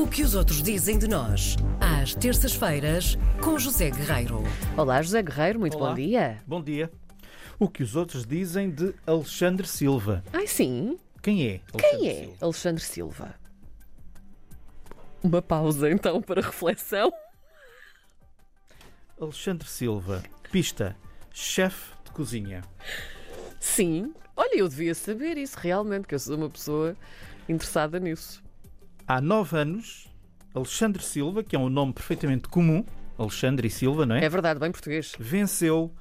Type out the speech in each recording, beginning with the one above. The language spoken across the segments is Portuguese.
O que os outros dizem de nós, às terças-feiras, com José Guerreiro. Olá, José Guerreiro, muito Olá. bom dia. Bom dia. O que os outros dizem de Alexandre Silva? Ai, sim. Quem é? Quem Alexandre é Silva? Alexandre Silva? Uma pausa então para reflexão. Alexandre Silva, pista, chefe de cozinha. Sim. Olha, eu devia saber isso realmente, que eu sou uma pessoa interessada nisso. Há nove anos, Alexandre Silva, que é um nome perfeitamente comum, Alexandre e Silva, não é? É verdade, bem português. Venceu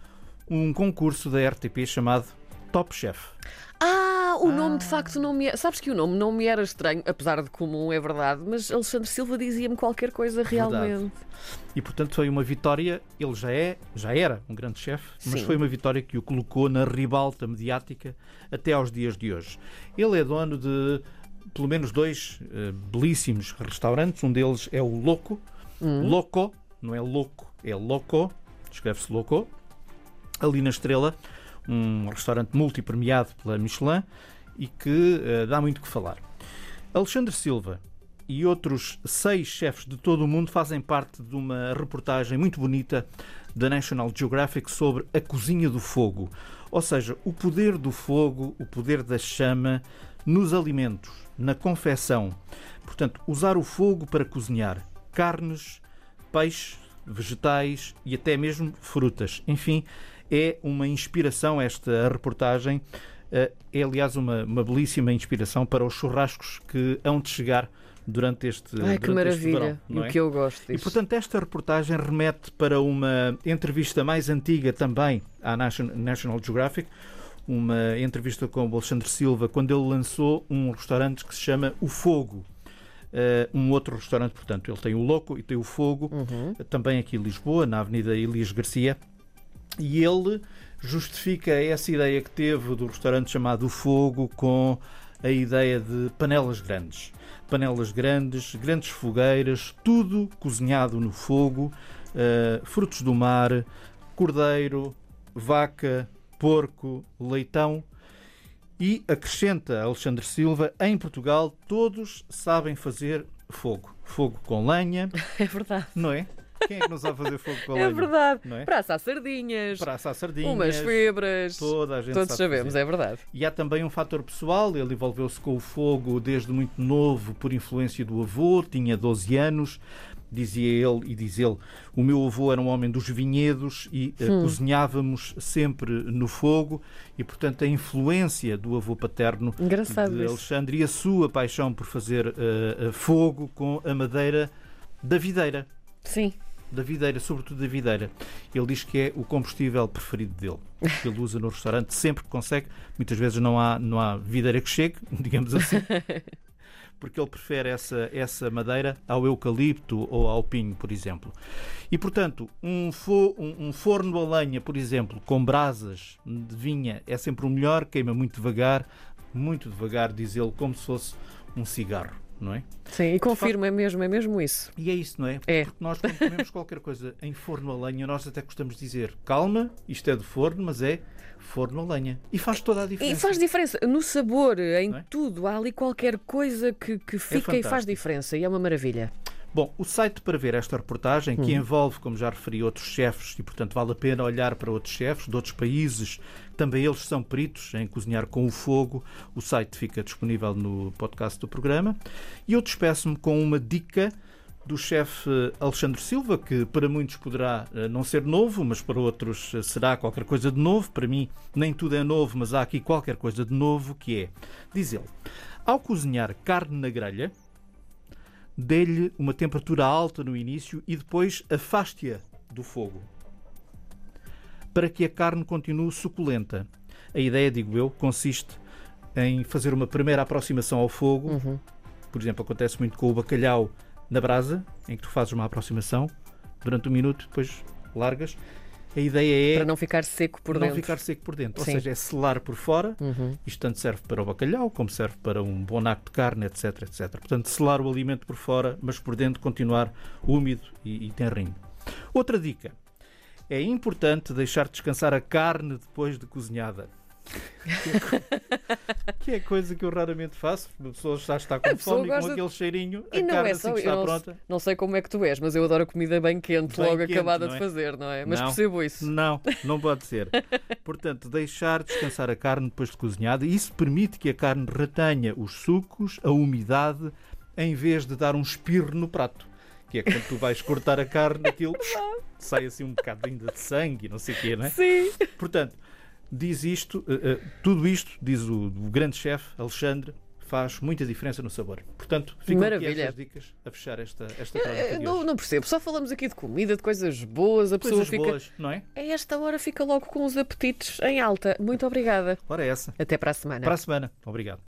um concurso da RTP chamado Top Chef. Ah, o nome de facto não me é. Sabes que o nome não me era estranho, apesar de comum, é verdade, mas Alexandre Silva dizia-me qualquer coisa realmente. E portanto foi uma vitória, ele já é, já era um grande chefe, mas foi uma vitória que o colocou na ribalta mediática até aos dias de hoje. Ele é dono de pelo menos dois eh, belíssimos restaurantes, um deles é o Loco, Loco, não é Louco, é Loco, escreve-se Loco, ali na Estrela, um restaurante multipremiado pela Michelin e que eh, dá muito que falar. Alexandre Silva e outros seis chefes de todo o mundo fazem parte de uma reportagem muito bonita da National Geographic sobre a cozinha do fogo. Ou seja, o poder do fogo, o poder da chama nos alimentos, na confecção. Portanto, usar o fogo para cozinhar carnes, peixe, vegetais e até mesmo frutas. Enfim, é uma inspiração esta reportagem. Eh, É, aliás, uma, uma belíssima inspiração para os churrascos que hão de chegar durante este, Ai, que durante este maravilha. verão. e não o é? que eu gosto E disso. portanto, esta reportagem remete para uma entrevista mais antiga também à Nation- National Geographic, uma entrevista com o Alexandre Silva, quando ele lançou um restaurante que se chama O Fogo. Eh, um outro restaurante, portanto, ele tem o Louco e tem o Fogo, Uhum. também aqui em Lisboa, na Avenida Elias Garcia, e ele justifica essa ideia que teve do restaurante chamado O Fogo com a ideia de panelas grandes. Panelas grandes, grandes fogueiras, tudo cozinhado no fogo, eh, frutos do mar, cordeiro, vaca, porco, leitão. E acrescenta Alexandre Silva, em Portugal todos sabem fazer fogo. Fogo com lenha, É verdade. não é? Quem é que não sabe fazer fogo com É lenha? verdade. Não é? Para assar sardinhas, Para assar sardinhas. umas febras. Toda a gente Todos sabe sabemos, fazer. é verdade. E há também um fator pessoal. Ele envolveu-se com o fogo desde muito novo por influência do avô. Tinha 12 anos. Dizia ele e diz ele, o meu avô era um homem dos vinhedos e Hum. cozinhávamos sempre no fogo e, portanto, a influência do avô paterno Engraçado de isso. Alexandre e a sua paixão por fazer eh, fogo com a madeira da videira Sim. Da videira, sobretudo da videira. Ele diz que é o combustível preferido dele, que ele usa no restaurante sempre que consegue. Muitas vezes não há, não há videira que chegue, digamos assim, porque ele prefere essa, essa madeira ao eucalipto ou ao pinho, por exemplo. E, portanto, um, fo- um- um forno a lenha, por exemplo, com brasas de vinha, é sempre o melhor, queima muito devagar, muito devagar, diz ele, como se fosse um cigarro, não é? Sim, e confirmo, é mesmo, é mesmo isso. E é isso, não é? É. Porque nós, quando comemos qualquer coisa em forno a lenha, nós até gostamos de dizer calma, isto é de forno, mas é forno a lenha. E faz toda a diferença. E faz diferença no sabor, em é? tudo. Há ali qualquer coisa que, que fica e faz diferença. E é uma maravilha. Bom, o site para ver esta reportagem, que envolve, como já referi, outros chefes, e portanto vale a pena olhar para outros chefes de outros países, também eles são peritos em cozinhar com o fogo. O site fica disponível no podcast do programa. E eu despeço-me com uma dica do chefe Alexandre Silva, que para muitos poderá eh, não ser novo, mas para outros eh, será qualquer coisa de novo. Para mim, nem tudo é novo, mas há aqui qualquer coisa de novo, que é, diz ele, ao cozinhar carne na grelha, dê-lhe uma temperatura alta no início e depois afaste-a do fogo para que a carne continue suculenta. A ideia, digo eu, consiste em fazer uma primeira aproximação ao fogo. Uhum. Por exemplo, acontece muito com o bacalhau na brasa, em que tu fazes uma aproximação durante um minuto, depois largas. A ideia é Para não ficar seco por não dentro. ficar seco por dentro. Sim. Ou seja, é selar por fora. Uhum. Isto tanto serve para o bacalhau, como serve para um bom naco de carne, etc, etc. Portanto, selar o alimento por fora, mas por dentro continuar úmido e, e tenrinho. Outra dica. É importante deixar descansar a carne depois de cozinhada. Que é coisa que eu raramente faço. A pessoa já está com fome e com aquele cheirinho, E a não carne é assim só. que eu está não, pronta. não sei como é que tu és, mas eu adoro a comida bem quente, Bem logo quente, acabada não de é? fazer, não é? Mas Não. percebo isso. Não, não pode ser. Portanto, deixar descansar a carne depois de cozinhada. Isso permite que a carne retenha os sucos, a umidade, em vez de dar um espirro no prato. Que é quando tu vais cortar a carne, aquilo sai assim um bocadinho de sangue, e não sei o quê, não é? Sim. Portanto, diz isto, eh, eh, tudo isto, diz o, o grande chefe Alexandre, faz muita diferença no sabor. Portanto, ficam aqui Maravilha. estas dicas a fechar esta, esta Eh, crónica de Não, não percebo, só falamos aqui de comida, de coisas boas, a pessoa Coisas fica. boas, não é? A esta hora fica logo com os apetites em alta. Muito obrigada. Ora essa. Até para a semana. Para a semana. Obrigado.